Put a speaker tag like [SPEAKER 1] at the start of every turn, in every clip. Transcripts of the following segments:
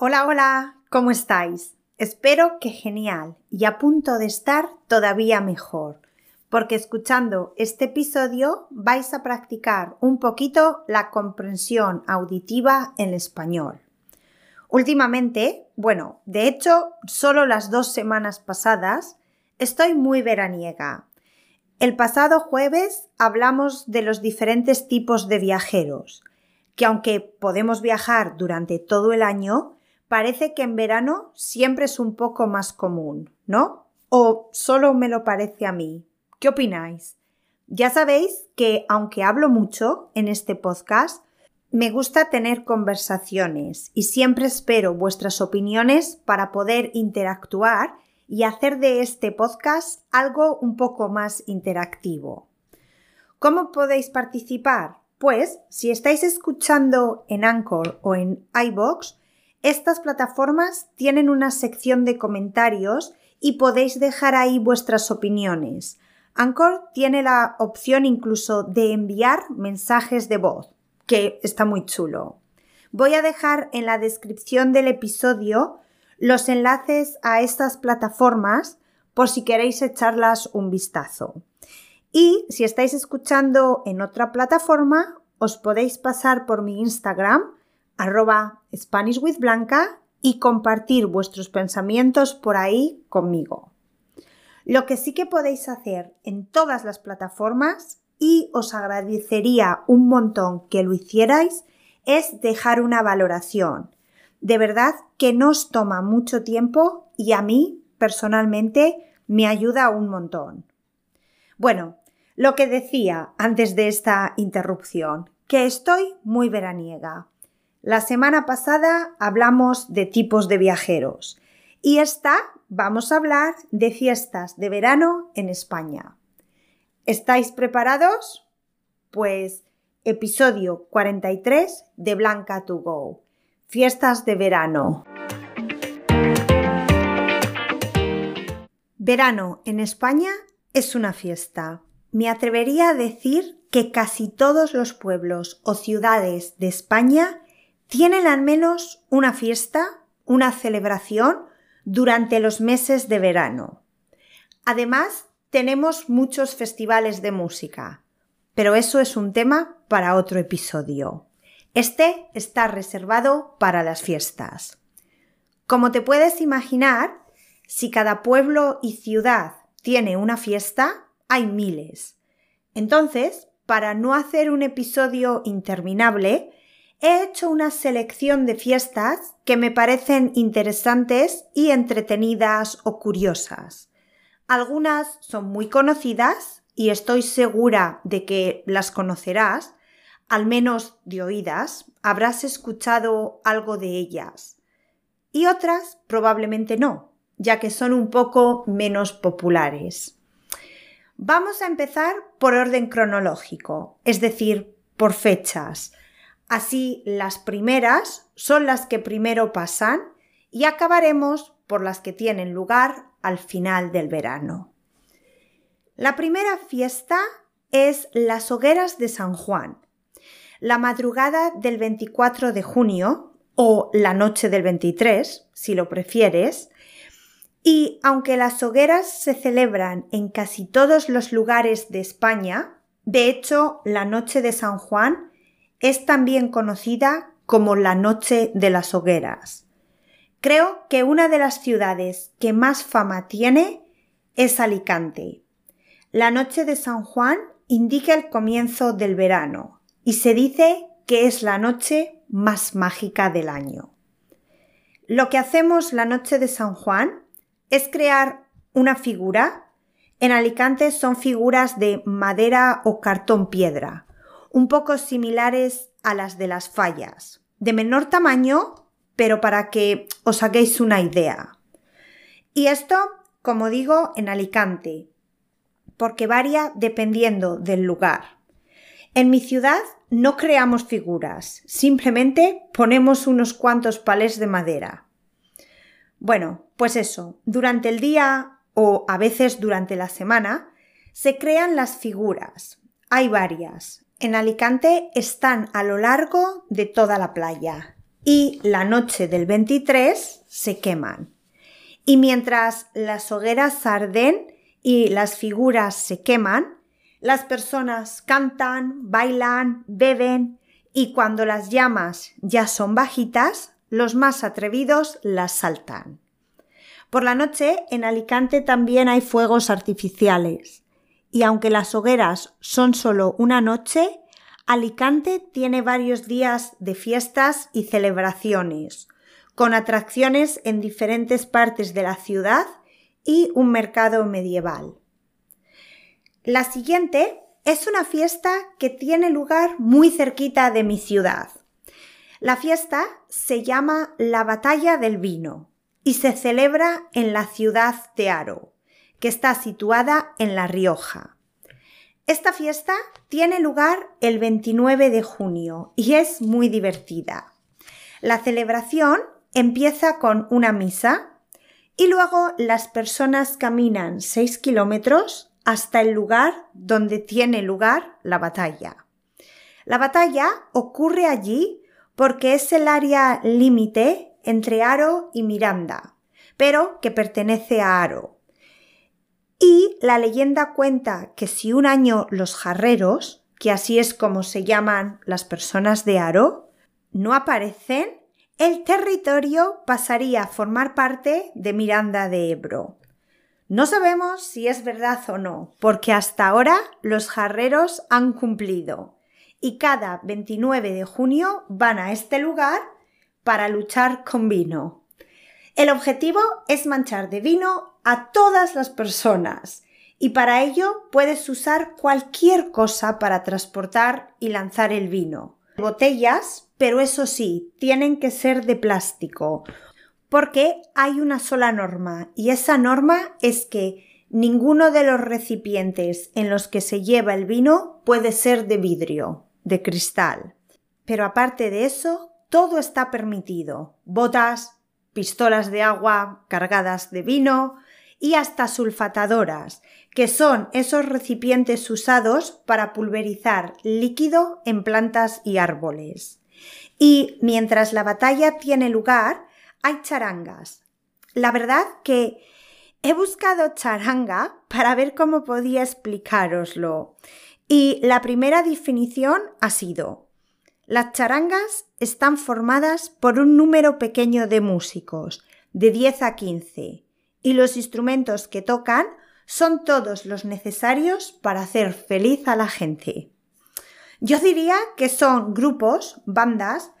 [SPEAKER 1] Hola, hola, ¿cómo estáis? Espero que genial y a punto de estar todavía mejor, porque escuchando este episodio vais a practicar un poquito la comprensión auditiva en español. Últimamente, bueno, de hecho, solo las dos semanas pasadas, estoy muy veraniega. El pasado jueves hablamos de los diferentes tipos de viajeros, que aunque podemos viajar durante todo el año, parece que en verano siempre es un poco más común, ¿no? ¿O solo me lo parece a mí? ¿Qué opináis? Ya sabéis que aunque hablo mucho en este podcast, me gusta tener conversaciones y siempre espero vuestras opiniones para poder interactuar y hacer de este podcast algo un poco más interactivo. ¿Cómo podéis participar? Pues si estáis escuchando en Anchor o en iBox, estas plataformas tienen una sección de comentarios y podéis dejar ahí vuestras opiniones. Anchor tiene la opción incluso de enviar mensajes de voz, que está muy chulo. Voy a dejar en la descripción del episodio los enlaces a estas plataformas por si queréis echarlas un vistazo. Y si estáis escuchando en otra plataforma, os podéis pasar por mi Instagram arroba Spanish with Blanca y compartir vuestros pensamientos por ahí conmigo. Lo que sí que podéis hacer en todas las plataformas y os agradecería un montón que lo hicierais es dejar una valoración. De verdad que no os toma mucho tiempo y a mí personalmente me ayuda un montón. Bueno, lo que decía antes de esta interrupción, que estoy muy veraniega. La semana pasada hablamos de tipos de viajeros y esta vamos a hablar de fiestas de verano en España. ¿Estáis preparados? Pues episodio 43 de Blanca to Go. Fiestas de verano. Verano en España es una fiesta. Me atrevería a decir que casi todos los pueblos o ciudades de España tienen al menos una fiesta, una celebración durante los meses de verano. Además, tenemos muchos festivales de música, pero eso es un tema para otro episodio. Este está reservado para las fiestas. Como te puedes imaginar, si cada pueblo y ciudad tiene una fiesta, hay miles. Entonces, para no hacer un episodio interminable, he hecho una selección de fiestas que me parecen interesantes y entretenidas o curiosas. Algunas son muy conocidas y estoy segura de que las conocerás, al menos de oídas, habrás escuchado algo de ellas. Y otras probablemente no, ya que son un poco menos populares. Vamos a empezar por orden cronológico, es decir, por fechas, Así, las primeras son las que primero pasan y acabaremos por las que tienen lugar al final del verano. La primera fiesta es las hogueras de San Juan. La madrugada del 24 de junio o la noche del 23, si lo prefieres, y aunque las hogueras se celebran en casi todos los lugares de España, de hecho la noche de San Juan es también conocida como la Noche de las Hogueras. Creo que una de las ciudades que más fama tiene es Alicante. La Noche de San Juan indica el comienzo del verano y se dice que es la noche más mágica del año. Lo que hacemos la Noche de San Juan es crear una figura. En Alicante son figuras de madera o cartón piedra, un poco similares a las de las fallas, de menor tamaño, pero para que os hagáis una idea. Y esto, como digo, en Alicante, porque varía dependiendo del lugar. En mi ciudad no creamos figuras, simplemente ponemos unos cuantos palés de madera. Bueno, pues eso, durante el día o a veces durante la semana se crean las figuras. Hay varias, en Alicante están a lo largo de toda la playa y la noche del 23 se queman. Y mientras las hogueras arden y las figuras se queman, las personas cantan, bailan, beben y cuando las llamas ya son bajitas, los más atrevidos las saltan. Por la noche en Alicante también hay fuegos artificiales y aunque las hogueras son solo una noche, Alicante tiene varios días de fiestas y celebraciones, con atracciones en diferentes partes de la ciudad y un mercado medieval. La siguiente es una fiesta que tiene lugar muy cerquita de mi ciudad. La fiesta se llama la Batalla del Vino y se celebra en la ciudad de Aro, que está situada en La Rioja. Esta fiesta tiene lugar el 29 de junio y es muy divertida. La celebración empieza con una misa y luego las personas caminan 6 kilómetros hasta el lugar donde tiene lugar la batalla. La batalla ocurre allí porque es el área límite entre Aro y Miranda, pero que pertenece a Aro. Y la leyenda cuenta que si un año los jarreros, que así es como se llaman las personas de Aro, no aparecen, el territorio pasaría a formar parte de Miranda de Ebro. No sabemos si es verdad o no, porque hasta ahora los jarreros han cumplido y cada 29 de junio van a este lugar para luchar con vino. El objetivo es manchar de vino a todas las personas y para ello puedes usar cualquier cosa para transportar y lanzar el vino. Botellas, pero eso sí, tienen que ser de plástico, porque hay una sola norma y esa norma es que ninguno de los recipientes en los que se lleva el vino puede ser de vidrio, de cristal. Pero aparte de eso, todo está permitido. Botas, pistolas de agua cargadas de vino y hasta sulfatadoras, que son esos recipientes usados para pulverizar líquido en plantas y árboles. Y mientras la batalla tiene lugar, hay charangas. La verdad que he buscado charanga para ver cómo podía explicároslo. Y la primera definición ha sido las charangas están formadas por un número pequeño de músicos, de 10 a 15, y los instrumentos que tocan son todos los necesarios para hacer feliz a la gente. Yo diría que son grupos, bandas,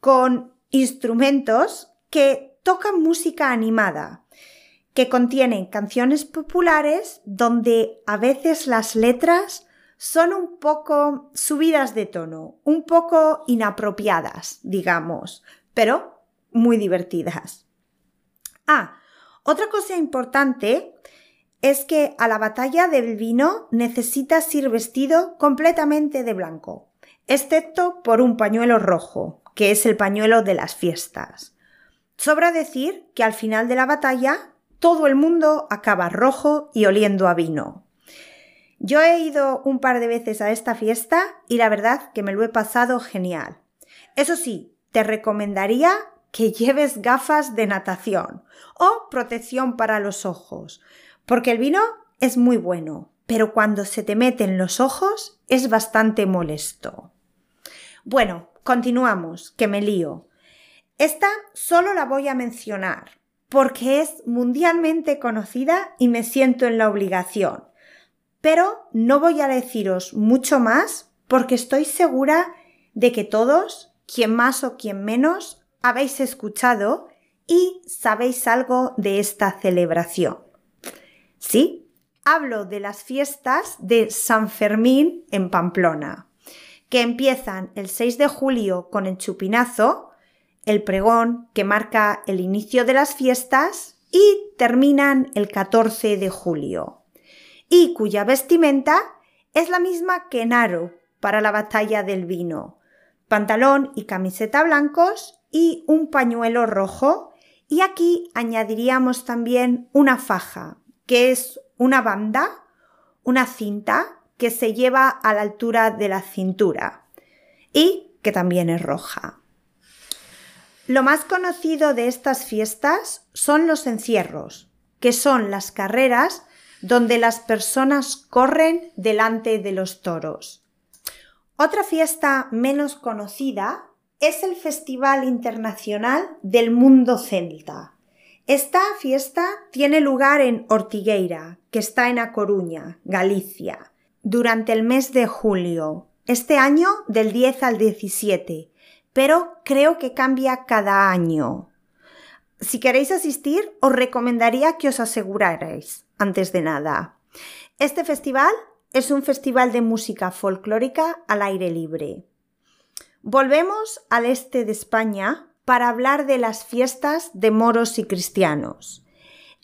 [SPEAKER 1] con instrumentos que tocan música animada, que contienen canciones populares donde a veces las letras son un poco subidas de tono, un poco inapropiadas, digamos, pero muy divertidas. Ah, otra cosa importante es que a la batalla del vino necesitas ir vestido completamente de blanco, excepto por un pañuelo rojo, que es el pañuelo de las fiestas. Sobra decir que al final de la batalla todo el mundo acaba rojo y oliendo a vino. Yo he ido un par de veces a esta fiesta y la verdad que me lo he pasado genial. Eso sí, te recomendaría que lleves gafas de natación o protección para los ojos, porque el vino es muy bueno, pero cuando se te mete en los ojos es bastante molesto. Bueno, continuamos, que me lío. Esta solo la voy a mencionar, porque es mundialmente conocida y me siento en la obligación. Pero no voy a deciros mucho más porque estoy segura de que todos, quien más o quien menos, habéis escuchado y sabéis algo de esta celebración. Sí, hablo de las fiestas de San Fermín en Pamplona, que empiezan el 6 de julio con el chupinazo, el pregón que marca el inicio de las fiestas y terminan el 14 de julio y cuya vestimenta es la misma que Naro para la batalla del vino. Pantalón y camiseta blancos y un pañuelo rojo y aquí añadiríamos también una faja, que es una banda, una cinta que se lleva a la altura de la cintura y que también es roja. Lo más conocido de estas fiestas son los encierros, que son las carreras donde las personas corren delante de los toros. Otra fiesta menos conocida es el Festival Internacional del Mundo Celta. Esta fiesta tiene lugar en Ortigueira, que está en A Coruña, Galicia, durante el mes de julio, este año del 10 al 17, pero creo que cambia cada año. Si queréis asistir, os recomendaría que os asegurarais, antes de nada. Este festival es un festival de música folclórica al aire libre. Volvemos al este de España para hablar de las fiestas de moros y cristianos.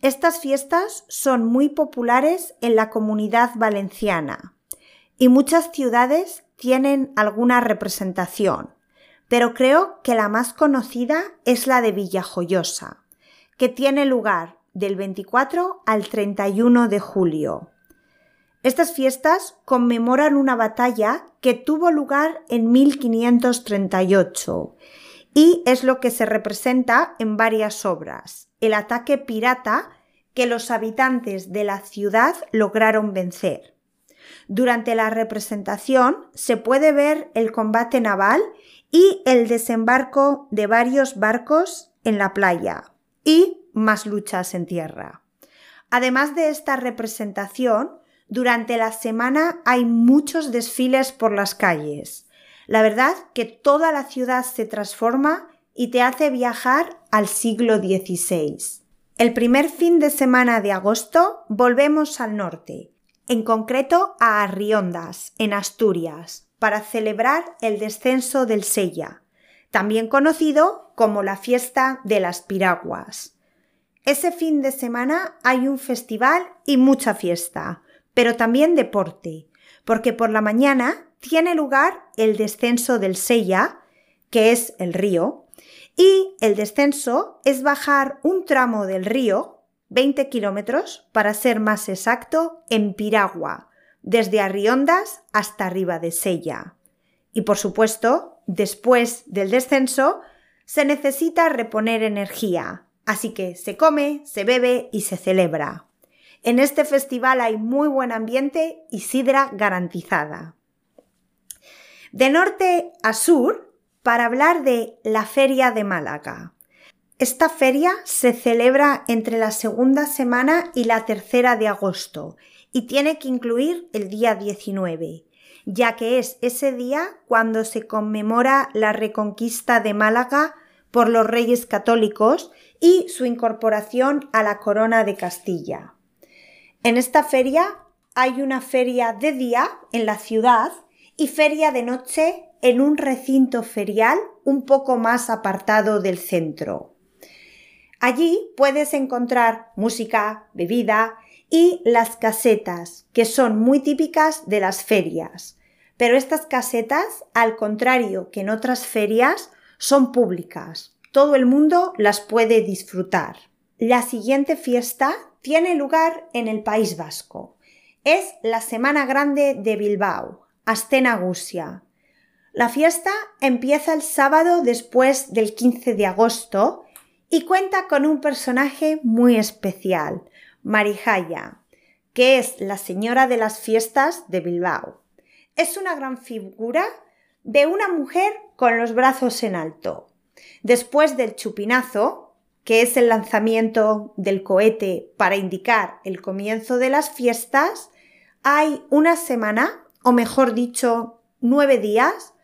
[SPEAKER 1] Estas fiestas son muy populares en la comunidad valenciana y muchas ciudades tienen alguna representación, pero creo que la más conocida es la de Villajoyosa, que tiene lugar del 24 al 31 de julio. Estas fiestas conmemoran una batalla que tuvo lugar en 1538 y es lo que se representa en varias obras, el ataque pirata que los habitantes de la ciudad lograron vencer. Durante la representación se puede ver el combate naval y el desembarco de varios barcos en la playa y más luchas en tierra. Además de esta representación, durante la semana hay muchos desfiles por las calles. La verdad que toda la ciudad se transforma y te hace viajar al siglo XVI. El primer fin de semana de agosto volvemos al norte, en concreto a Arriondas, en Asturias, para celebrar el descenso del Sella, también conocido como la fiesta de las piraguas. Ese fin de semana hay un festival y mucha fiesta, pero también deporte, porque por la mañana tiene lugar el descenso del Sella, que es el río, y el descenso es bajar un tramo del río, 20 kilómetros, para ser más exacto, en piragua, desde Arriondas hasta arriba de Sella. Y por supuesto, después del descenso, se necesita reponer energía, así que se come, se bebe y se celebra. En este festival hay muy buen ambiente y sidra garantizada. De norte a sur, para hablar de la Feria de Málaga. Esta feria se celebra entre la segunda semana y la tercera de agosto y tiene que incluir el día 19, ya que es ese día cuando se conmemora la reconquista de Málaga por los reyes católicos y su incorporación a la corona de Castilla. En esta feria hay una feria de día en la ciudad y feria de noche en un recinto ferial un poco más apartado del centro. Allí puedes encontrar música, bebida y las casetas, que son muy típicas de las ferias. Pero estas casetas, al contrario que en otras ferias, son públicas. Todo el mundo las puede disfrutar. La siguiente fiesta tiene lugar en el País Vasco. Es la Semana Grande de Bilbao, Astenagusia. La fiesta empieza el sábado después del 15 de agosto y cuenta con un personaje muy especial, Marijaya, que es la señora de las fiestas de Bilbao. Es una gran figura de una mujer con los brazos en alto. Después del chupinazo, que es el lanzamiento del cohete para indicar el comienzo de las fiestas, hay una semana, o mejor dicho, nueve días,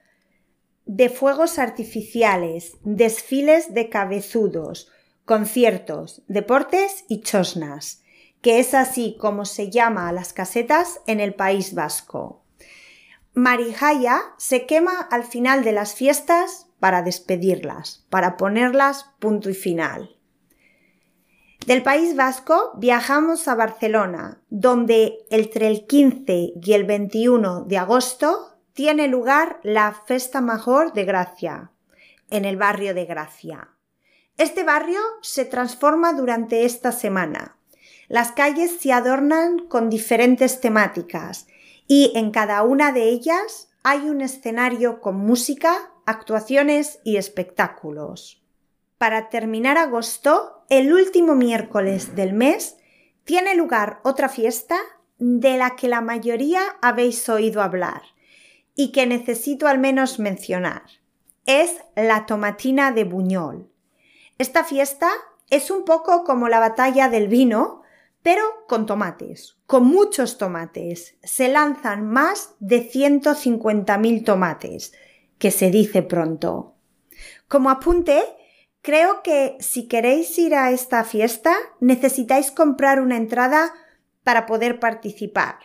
[SPEAKER 1] de fuegos artificiales, desfiles de cabezudos, conciertos, deportes y chosnas, que es así como se llama a las casetas en el País Vasco. Marijaya se quema al final de las fiestas para despedirlas, para ponerlas punto y final. Del País Vasco viajamos a Barcelona, donde entre el 15 y el 21 de agosto tiene lugar la Festa Major de Gracia, en el barrio de Gracia. Este barrio se transforma durante esta semana. Las calles se adornan con diferentes temáticas y en cada una de ellas hay un escenario con música, actuaciones y espectáculos. para terminar agosto, el último miércoles del mes, tiene lugar otra fiesta de la que la mayoría habéis oído hablar y que necesito al menos mencionar. Es la tomatina de Buñol. Esta fiesta es un poco como la batalla del vino, pero con tomates, con muchos tomates. Se lanzan más de 150.000 tomates, que se dice pronto. Como apunte, Creo que si queréis ir a esta fiesta necesitáis comprar una entrada para poder participar.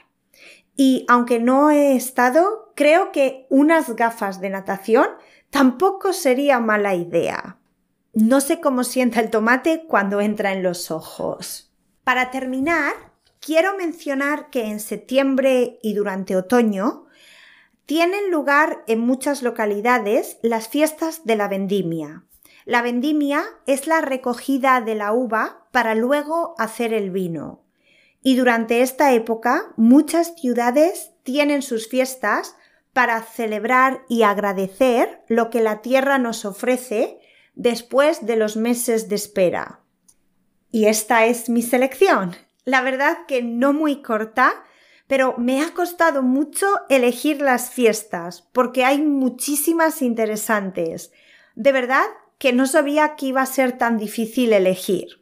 [SPEAKER 1] Y aunque no he estado, creo que unas gafas de natación tampoco sería mala idea. No sé cómo sienta el tomate cuando entra en los ojos. Para terminar, quiero mencionar que en septiembre y durante otoño tienen lugar en muchas localidades las fiestas de la vendimia. La vendimia es la recogida de la uva para luego hacer el vino. Y durante esta época muchas ciudades tienen sus fiestas para celebrar y agradecer lo que la tierra nos ofrece después de los meses de espera. Y esta es mi selección. La verdad que no muy corta, pero me ha costado mucho elegir las fiestas porque hay muchísimas interesantes. De verdad que no sabía que iba a ser tan difícil elegir.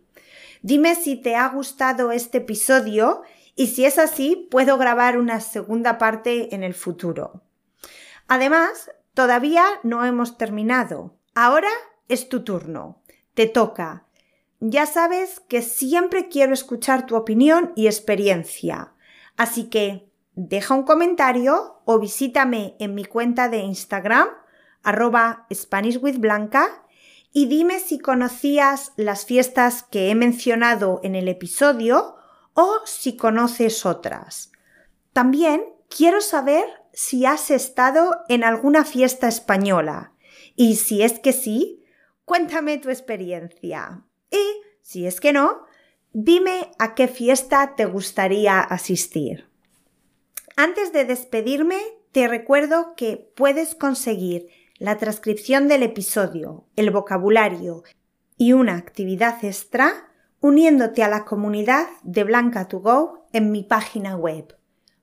[SPEAKER 1] Dime si te ha gustado este episodio y si es así, puedo grabar una segunda parte en el futuro. Además, todavía no hemos terminado. Ahora es tu turno. Te toca. Ya sabes que siempre quiero escuchar tu opinión y experiencia. Así que deja un comentario o visítame en mi cuenta de Instagram arroba SpanishWithBlanca y dime si conocías las fiestas que he mencionado en el episodio o si conoces otras. También quiero saber si has estado en alguna fiesta española y si es que sí, cuéntame tu experiencia. Y si es que no, dime a qué fiesta te gustaría asistir. Antes de despedirme, te recuerdo que puedes conseguir la transcripción del episodio, el vocabulario y una actividad extra uniéndote a la comunidad de Blanca2Go en mi página web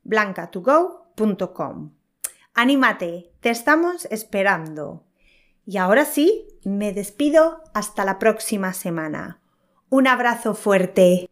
[SPEAKER 1] blanca2go.com. Anímate, te estamos esperando. Y ahora sí, me despido hasta la próxima semana. Un abrazo fuerte.